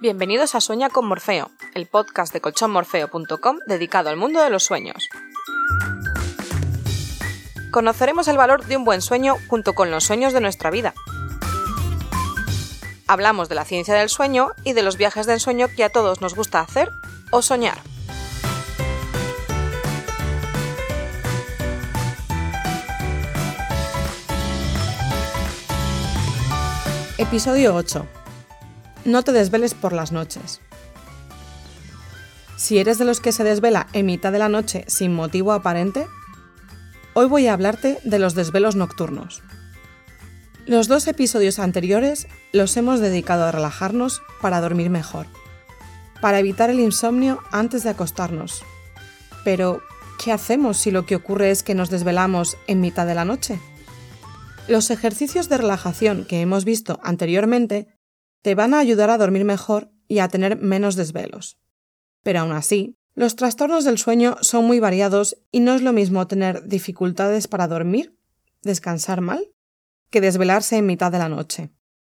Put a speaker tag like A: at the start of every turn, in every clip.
A: Bienvenidos a Sueña con Morfeo, el podcast de colchonmorfeo.com dedicado al mundo de los sueños. Conoceremos el valor de un buen sueño junto con los sueños de nuestra vida. Hablamos de la ciencia del sueño y de los viajes de ensueño que a todos nos gusta hacer o soñar. Episodio 8. No te desveles por las noches. Si eres de los que se desvela en mitad de la noche sin motivo aparente, hoy voy a hablarte de los desvelos nocturnos. Los dos episodios anteriores los hemos dedicado a relajarnos para dormir mejor, para evitar el insomnio antes de acostarnos. Pero, ¿qué hacemos si lo que ocurre es que nos desvelamos en mitad de la noche? Los ejercicios de relajación que hemos visto anteriormente te van a ayudar a dormir mejor y a tener menos desvelos. Pero aún así, los trastornos del sueño son muy variados y no es lo mismo tener dificultades para dormir, descansar mal, que desvelarse en mitad de la noche.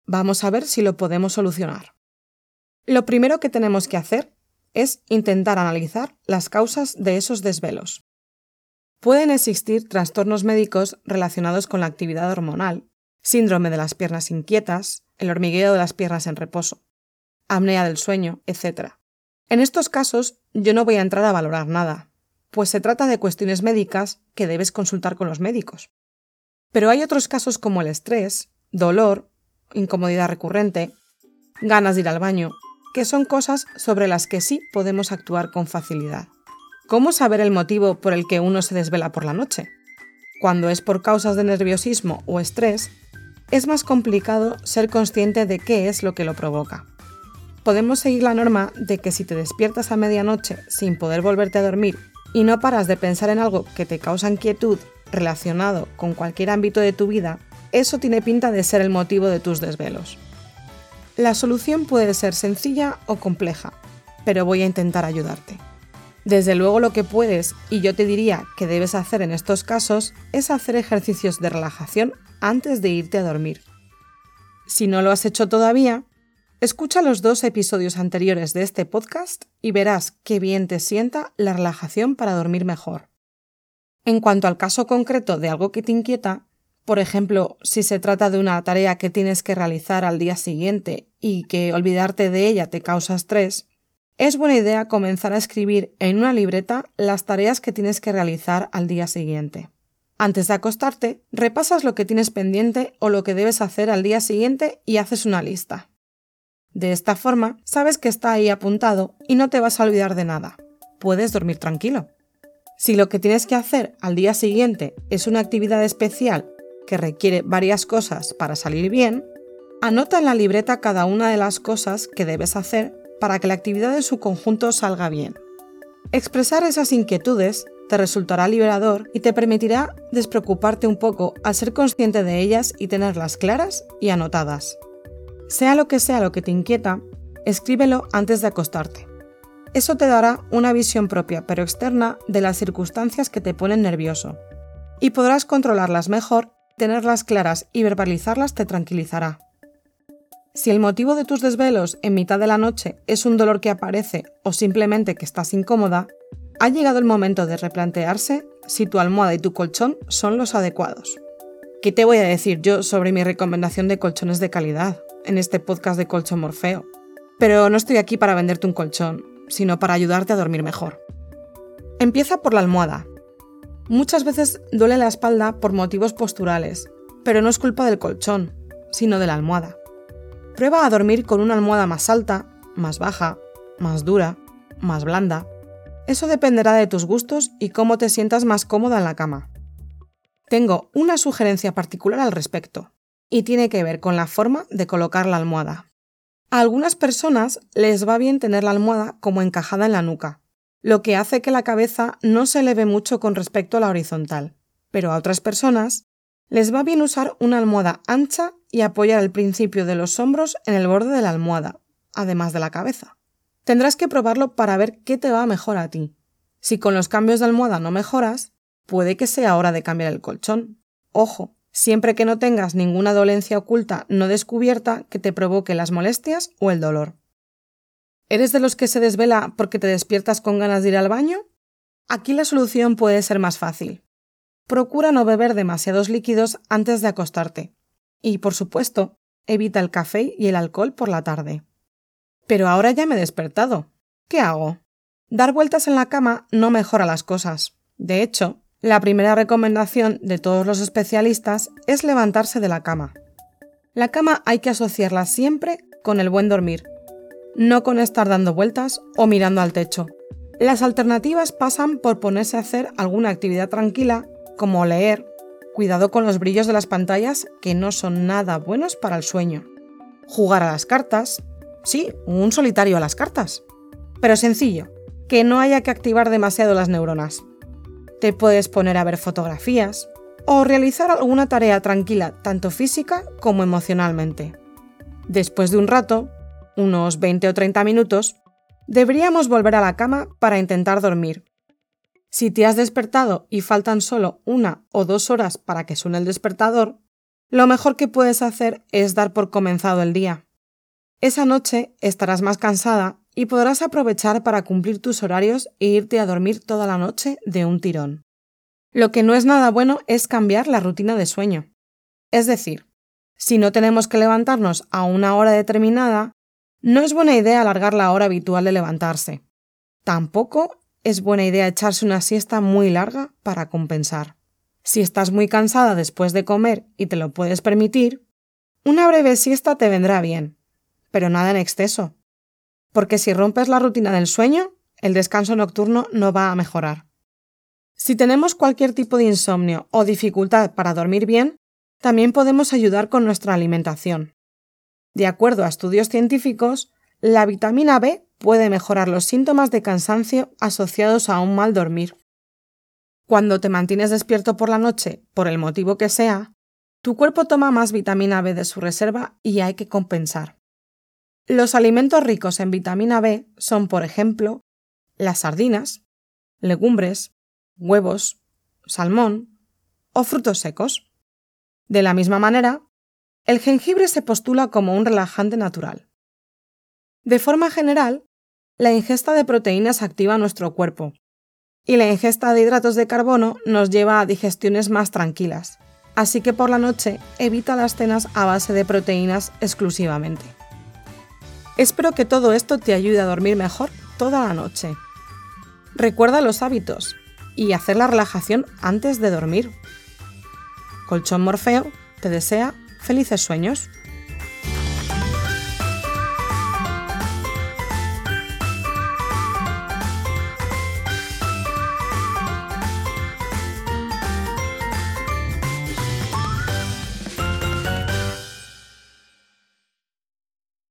A: Vamos a ver si lo podemos solucionar. Lo primero que tenemos que hacer es intentar analizar las causas de esos desvelos. Pueden existir trastornos médicos relacionados con la actividad hormonal, síndrome de las piernas inquietas, el hormigueo de las piernas en reposo, apnea del sueño, etc. En estos casos yo no voy a entrar a valorar nada, pues se trata de cuestiones médicas que debes consultar con los médicos. Pero hay otros casos como el estrés, dolor, incomodidad recurrente, ganas de ir al baño, que son cosas sobre las que sí podemos actuar con facilidad. ¿Cómo saber el motivo por el que uno se desvela por la noche? Cuando es por causas de nerviosismo o estrés, es más complicado ser consciente de qué es lo que lo provoca. Podemos seguir la norma de que si te despiertas a medianoche sin poder volverte a dormir y no paras de pensar en algo que te causa inquietud relacionado con cualquier ámbito de tu vida, eso tiene pinta de ser el motivo de tus desvelos. La solución puede ser sencilla o compleja, pero voy a intentar ayudarte. Desde luego lo que puedes, y yo te diría que debes hacer en estos casos, es hacer ejercicios de relajación antes de irte a dormir. Si no lo has hecho todavía, escucha los dos episodios anteriores de este podcast y verás qué bien te sienta la relajación para dormir mejor. En cuanto al caso concreto de algo que te inquieta, por ejemplo, si se trata de una tarea que tienes que realizar al día siguiente y que olvidarte de ella te causa estrés, es buena idea comenzar a escribir en una libreta las tareas que tienes que realizar al día siguiente. Antes de acostarte, repasas lo que tienes pendiente o lo que debes hacer al día siguiente y haces una lista. De esta forma, sabes que está ahí apuntado y no te vas a olvidar de nada. Puedes dormir tranquilo. Si lo que tienes que hacer al día siguiente es una actividad especial que requiere varias cosas para salir bien, anota en la libreta cada una de las cosas que debes hacer para que la actividad de su conjunto salga bien. Expresar esas inquietudes te resultará liberador y te permitirá despreocuparte un poco al ser consciente de ellas y tenerlas claras y anotadas. Sea lo que sea lo que te inquieta, escríbelo antes de acostarte. Eso te dará una visión propia pero externa de las circunstancias que te ponen nervioso y podrás controlarlas mejor, tenerlas claras y verbalizarlas te tranquilizará. Si el motivo de tus desvelos en mitad de la noche es un dolor que aparece o simplemente que estás incómoda, ha llegado el momento de replantearse si tu almohada y tu colchón son los adecuados. ¿Qué te voy a decir yo sobre mi recomendación de colchones de calidad en este podcast de Colchón Morfeo? Pero no estoy aquí para venderte un colchón, sino para ayudarte a dormir mejor. Empieza por la almohada. Muchas veces duele la espalda por motivos posturales, pero no es culpa del colchón, sino de la almohada. Prueba a dormir con una almohada más alta, más baja, más dura, más blanda. Eso dependerá de tus gustos y cómo te sientas más cómoda en la cama. Tengo una sugerencia particular al respecto, y tiene que ver con la forma de colocar la almohada. A algunas personas les va bien tener la almohada como encajada en la nuca, lo que hace que la cabeza no se eleve mucho con respecto a la horizontal, pero a otras personas les va bien usar una almohada ancha y apoyar el principio de los hombros en el borde de la almohada, además de la cabeza. Tendrás que probarlo para ver qué te va mejor a ti. Si con los cambios de almohada no mejoras, puede que sea hora de cambiar el colchón. Ojo, siempre que no tengas ninguna dolencia oculta no descubierta que te provoque las molestias o el dolor. ¿Eres de los que se desvela porque te despiertas con ganas de ir al baño? Aquí la solución puede ser más fácil. Procura no beber demasiados líquidos antes de acostarte. Y, por supuesto, evita el café y el alcohol por la tarde. Pero ahora ya me he despertado. ¿Qué hago? Dar vueltas en la cama no mejora las cosas. De hecho, la primera recomendación de todos los especialistas es levantarse de la cama. La cama hay que asociarla siempre con el buen dormir, no con estar dando vueltas o mirando al techo. Las alternativas pasan por ponerse a hacer alguna actividad tranquila, como leer, cuidado con los brillos de las pantallas que no son nada buenos para el sueño. Jugar a las cartas, sí, un solitario a las cartas. Pero sencillo, que no haya que activar demasiado las neuronas. Te puedes poner a ver fotografías o realizar alguna tarea tranquila tanto física como emocionalmente. Después de un rato, unos 20 o 30 minutos, deberíamos volver a la cama para intentar dormir. Si te has despertado y faltan solo una o dos horas para que suene el despertador, lo mejor que puedes hacer es dar por comenzado el día. Esa noche estarás más cansada y podrás aprovechar para cumplir tus horarios e irte a dormir toda la noche de un tirón. Lo que no es nada bueno es cambiar la rutina de sueño. Es decir, si no tenemos que levantarnos a una hora determinada, no es buena idea alargar la hora habitual de levantarse. Tampoco es buena idea echarse una siesta muy larga para compensar. Si estás muy cansada después de comer y te lo puedes permitir, una breve siesta te vendrá bien, pero nada en exceso, porque si rompes la rutina del sueño, el descanso nocturno no va a mejorar. Si tenemos cualquier tipo de insomnio o dificultad para dormir bien, también podemos ayudar con nuestra alimentación. De acuerdo a estudios científicos, la vitamina B puede mejorar los síntomas de cansancio asociados a un mal dormir. Cuando te mantienes despierto por la noche, por el motivo que sea, tu cuerpo toma más vitamina B de su reserva y hay que compensar. Los alimentos ricos en vitamina B son, por ejemplo, las sardinas, legumbres, huevos, salmón o frutos secos. De la misma manera, el jengibre se postula como un relajante natural. De forma general, la ingesta de proteínas activa nuestro cuerpo y la ingesta de hidratos de carbono nos lleva a digestiones más tranquilas, así que por la noche evita las cenas a base de proteínas exclusivamente. Espero que todo esto te ayude a dormir mejor toda la noche. Recuerda los hábitos y hacer la relajación antes de dormir. Colchón Morfeo te desea felices sueños.